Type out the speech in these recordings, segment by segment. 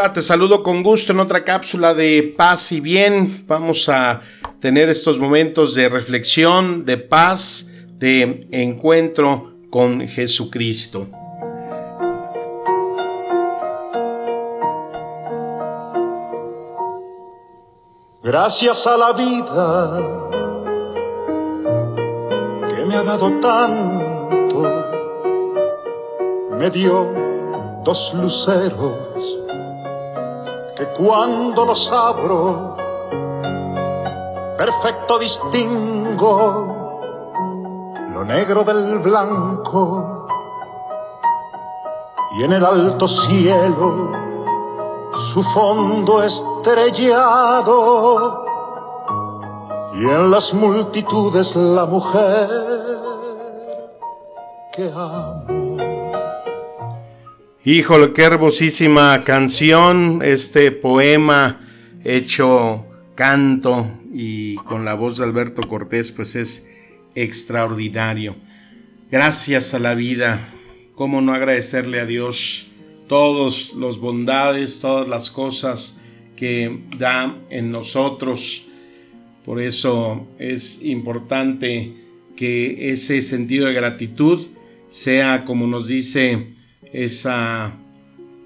Hola, te saludo con gusto en otra cápsula de paz y bien. Vamos a tener estos momentos de reflexión, de paz, de encuentro con Jesucristo. Gracias a la vida que me ha dado tanto, me dio dos luceros cuando los abro, perfecto distingo lo negro del blanco. Y en el alto cielo su fondo estrellado. Y en las multitudes la mujer que amo. Híjole, qué hermosísima canción, este poema hecho canto y con la voz de Alberto Cortés, pues es extraordinario. Gracias a la vida, cómo no agradecerle a Dios todas las bondades, todas las cosas que da en nosotros. Por eso es importante que ese sentido de gratitud sea, como nos dice esa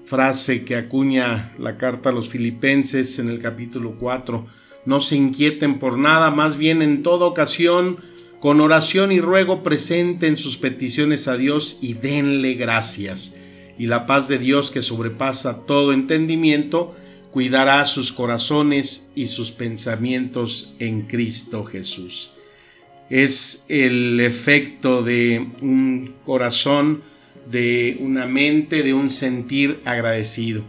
frase que acuña la carta a los filipenses en el capítulo 4. No se inquieten por nada, más bien en toda ocasión, con oración y ruego presenten sus peticiones a Dios y denle gracias. Y la paz de Dios que sobrepasa todo entendimiento, cuidará sus corazones y sus pensamientos en Cristo Jesús. Es el efecto de un corazón de una mente, de un sentir agradecido.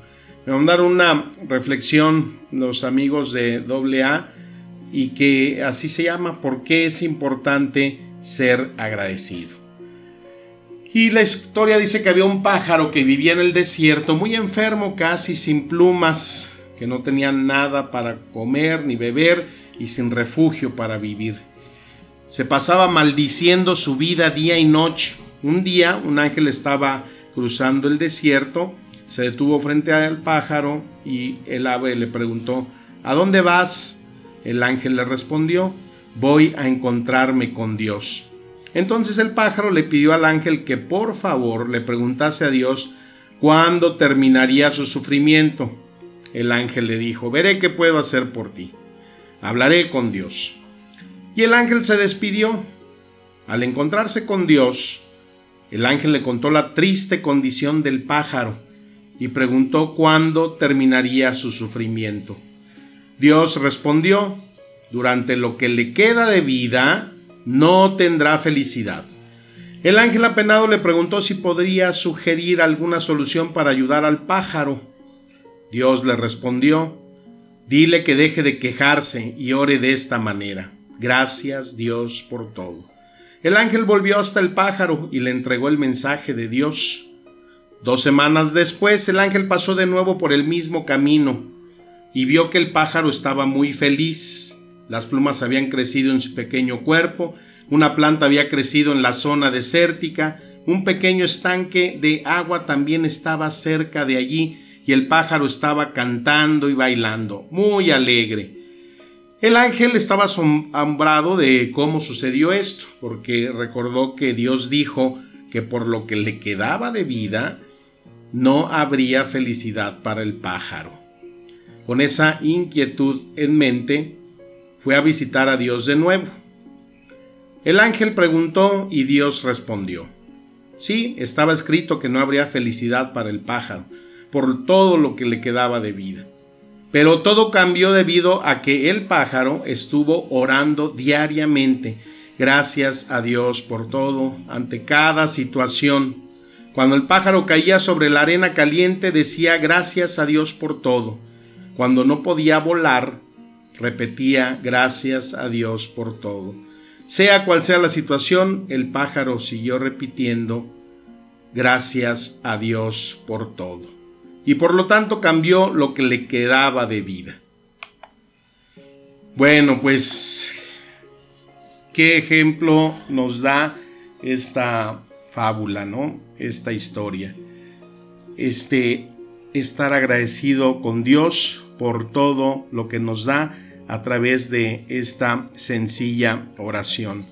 Me van a dar una reflexión los amigos de AA y que así se llama, ¿por qué es importante ser agradecido? Y la historia dice que había un pájaro que vivía en el desierto, muy enfermo, casi sin plumas, que no tenía nada para comer ni beber y sin refugio para vivir. Se pasaba maldiciendo su vida día y noche un día un ángel estaba cruzando el desierto, se detuvo frente al pájaro y el ave le preguntó, ¿A dónde vas? El ángel le respondió, voy a encontrarme con Dios. Entonces el pájaro le pidió al ángel que por favor le preguntase a Dios cuándo terminaría su sufrimiento. El ángel le dijo, veré qué puedo hacer por ti. Hablaré con Dios. Y el ángel se despidió. Al encontrarse con Dios, el ángel le contó la triste condición del pájaro y preguntó cuándo terminaría su sufrimiento. Dios respondió, durante lo que le queda de vida, no tendrá felicidad. El ángel apenado le preguntó si podría sugerir alguna solución para ayudar al pájaro. Dios le respondió, dile que deje de quejarse y ore de esta manera. Gracias Dios por todo. El ángel volvió hasta el pájaro y le entregó el mensaje de Dios. Dos semanas después el ángel pasó de nuevo por el mismo camino y vio que el pájaro estaba muy feliz. Las plumas habían crecido en su pequeño cuerpo, una planta había crecido en la zona desértica, un pequeño estanque de agua también estaba cerca de allí y el pájaro estaba cantando y bailando, muy alegre. El ángel estaba asombrado de cómo sucedió esto, porque recordó que Dios dijo que por lo que le quedaba de vida, no habría felicidad para el pájaro. Con esa inquietud en mente, fue a visitar a Dios de nuevo. El ángel preguntó y Dios respondió. Sí, estaba escrito que no habría felicidad para el pájaro, por todo lo que le quedaba de vida. Pero todo cambió debido a que el pájaro estuvo orando diariamente. Gracias a Dios por todo, ante cada situación. Cuando el pájaro caía sobre la arena caliente decía gracias a Dios por todo. Cuando no podía volar, repetía gracias a Dios por todo. Sea cual sea la situación, el pájaro siguió repitiendo gracias a Dios por todo. Y por lo tanto cambió lo que le quedaba de vida. Bueno, pues, ¿qué ejemplo nos da esta fábula, ¿no? Esta historia. Este, estar agradecido con Dios por todo lo que nos da a través de esta sencilla oración.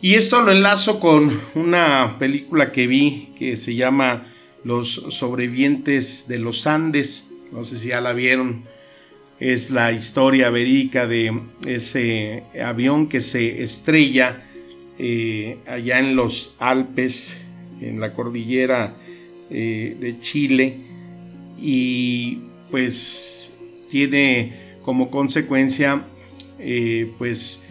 Y esto lo enlazo con una película que vi que se llama Los sobrevivientes de los Andes. No sé si ya la vieron. Es la historia verídica de ese avión que se estrella eh, allá en los Alpes, en la cordillera eh, de Chile, y pues tiene como consecuencia eh, pues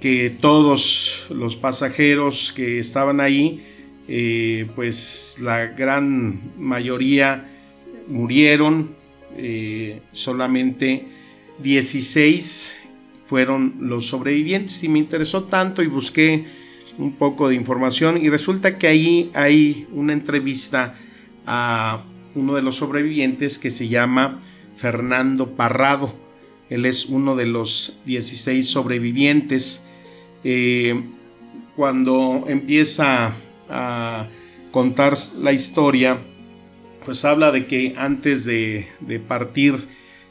que todos los pasajeros que estaban ahí pues la gran mayoría murieron solamente 16 fueron los sobrevivientes y me interesó tanto y busqué un poco de información y resulta que ahí hay una entrevista a uno de los sobrevivientes que se llama Fernando Parrado. Él es uno de los 16 sobrevivientes. Eh, cuando empieza a contar la historia, pues habla de que antes de, partir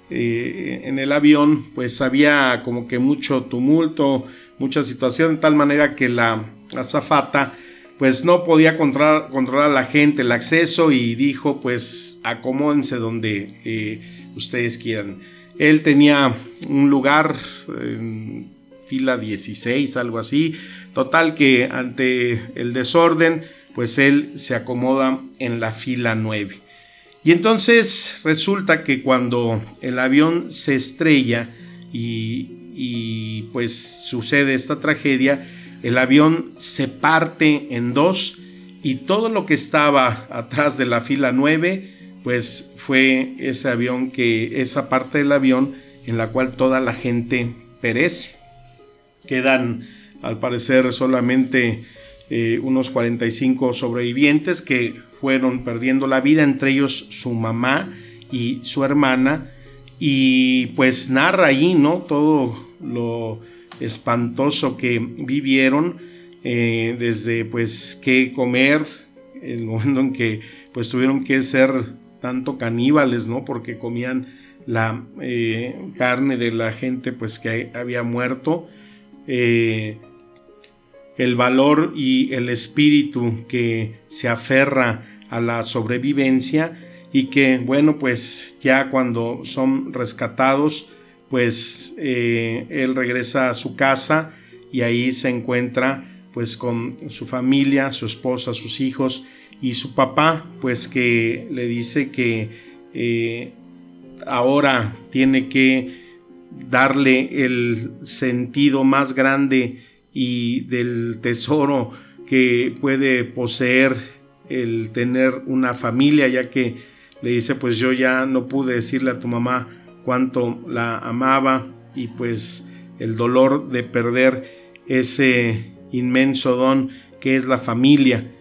eh, en el avión, pues había como que mucho tumulto, mucha situación, de tal manera que la azafata pues no podía controlar, controlar a la gente el acceso y dijo pues acomódense donde eh, ustedes quieran. Él tenía un lugar en fila 16, algo así. Total que ante el desorden, pues él se acomoda en la fila 9. Y entonces resulta que cuando el avión se estrella y, pues sucede esta tragedia, el avión se parte en dos y todo lo que estaba atrás de la fila 9 pues fue ese avión que esa parte del avión en la cual toda la gente perece. Quedan al parecer solamente eh, unos 45 sobrevivientes que fueron perdiendo la vida, entre ellos su mamá y su hermana, y pues narra ahí, ¿no? Todo lo espantoso que vivieron, eh, desde pues qué comer, el momento en que pues tuvieron que ser tanto caníbales, ¿no? Porque comían la eh, carne de la gente pues que había muerto. El valor y el espíritu que se aferra a la sobrevivencia y que bueno pues ya cuando son rescatados pues eh, él regresa a su casa y ahí se encuentra pues con su familia, su esposa, sus hijos y su papá pues que le dice que eh, ahora tiene que darle el sentido más grande y del tesoro que puede poseer el tener una familia, ya que le dice, pues yo ya no pude decirle a tu mamá cuánto la amaba y pues el dolor de perder ese inmenso don que es la familia.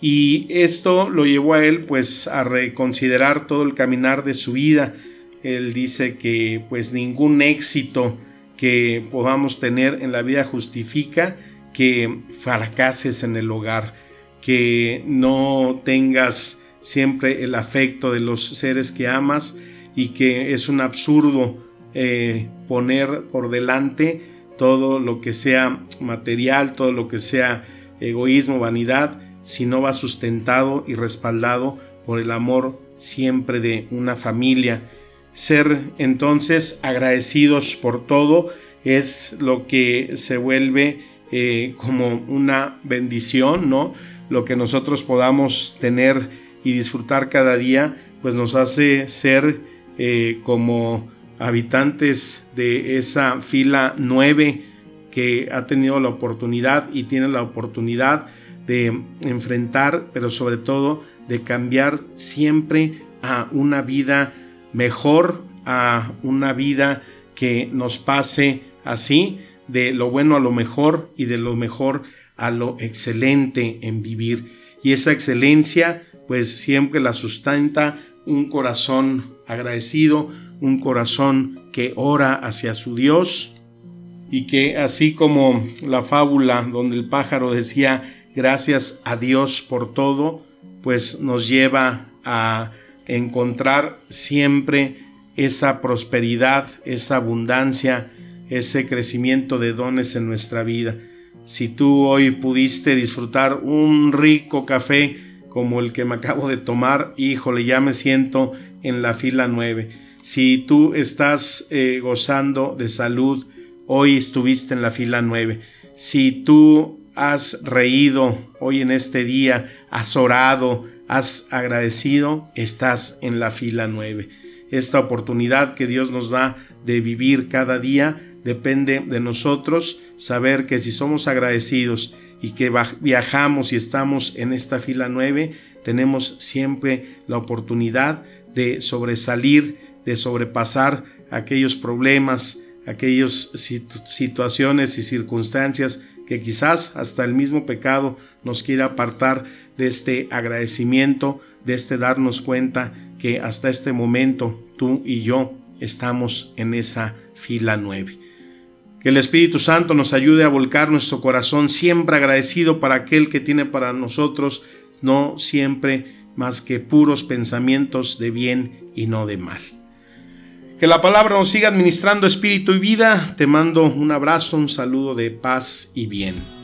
Y esto lo llevó a él pues a reconsiderar todo el caminar de su vida. Él dice que pues ningún éxito que podamos tener en la vida justifica que fracases en el hogar, que no tengas siempre el afecto de los seres que amas y que es un absurdo eh, poner por delante todo lo que sea material, todo lo que sea egoísmo, vanidad, si no va sustentado y respaldado por el amor siempre de una familia ser entonces agradecidos por todo es lo que se vuelve eh, como una bendición, ¿no? Lo que nosotros podamos tener y disfrutar cada día, pues nos hace ser eh, como habitantes de esa fila nueve que ha tenido la oportunidad y tiene la oportunidad de enfrentar, pero sobre todo de cambiar siempre a una vida mejor, a una vida que nos pase así, de lo bueno a lo mejor y de lo mejor a lo excelente en vivir. Y esa excelencia pues siempre la sustenta un corazón agradecido, un corazón que ora hacia su Dios y que así como la fábula donde el pájaro decía gracias a Dios por todo, pues nos lleva a encontrar siempre esa prosperidad, esa abundancia, ese crecimiento de dones en nuestra vida. Si tú hoy pudiste disfrutar un rico café como el que me acabo de tomar, híjole, ya me siento en la fila 9. Si tú estás eh, gozando de salud, hoy estuviste en la fila 9. Si tú has reído hoy en este día, has orado, has agradecido, estás en la fila 9. Esta oportunidad que Dios nos da de vivir cada día depende de nosotros saber que si somos agradecidos y que viajamos y estamos en esta fila 9, tenemos siempre la oportunidad de sobresalir, de sobrepasar aquellos problemas, aquellas situaciones y circunstancias que quizás hasta el mismo pecado nos quiera apartar de este agradecimiento, de este darnos cuenta que hasta este momento tú y yo estamos en esa fila nueve. Que el Espíritu Santo nos ayude a volcar nuestro corazón siempre agradecido para aquel que tiene para nosotros, no siempre más que puros pensamientos de bien y no de mal. Que la palabra nos siga administrando espíritu y vida. Te mando un abrazo, un saludo de paz y bien.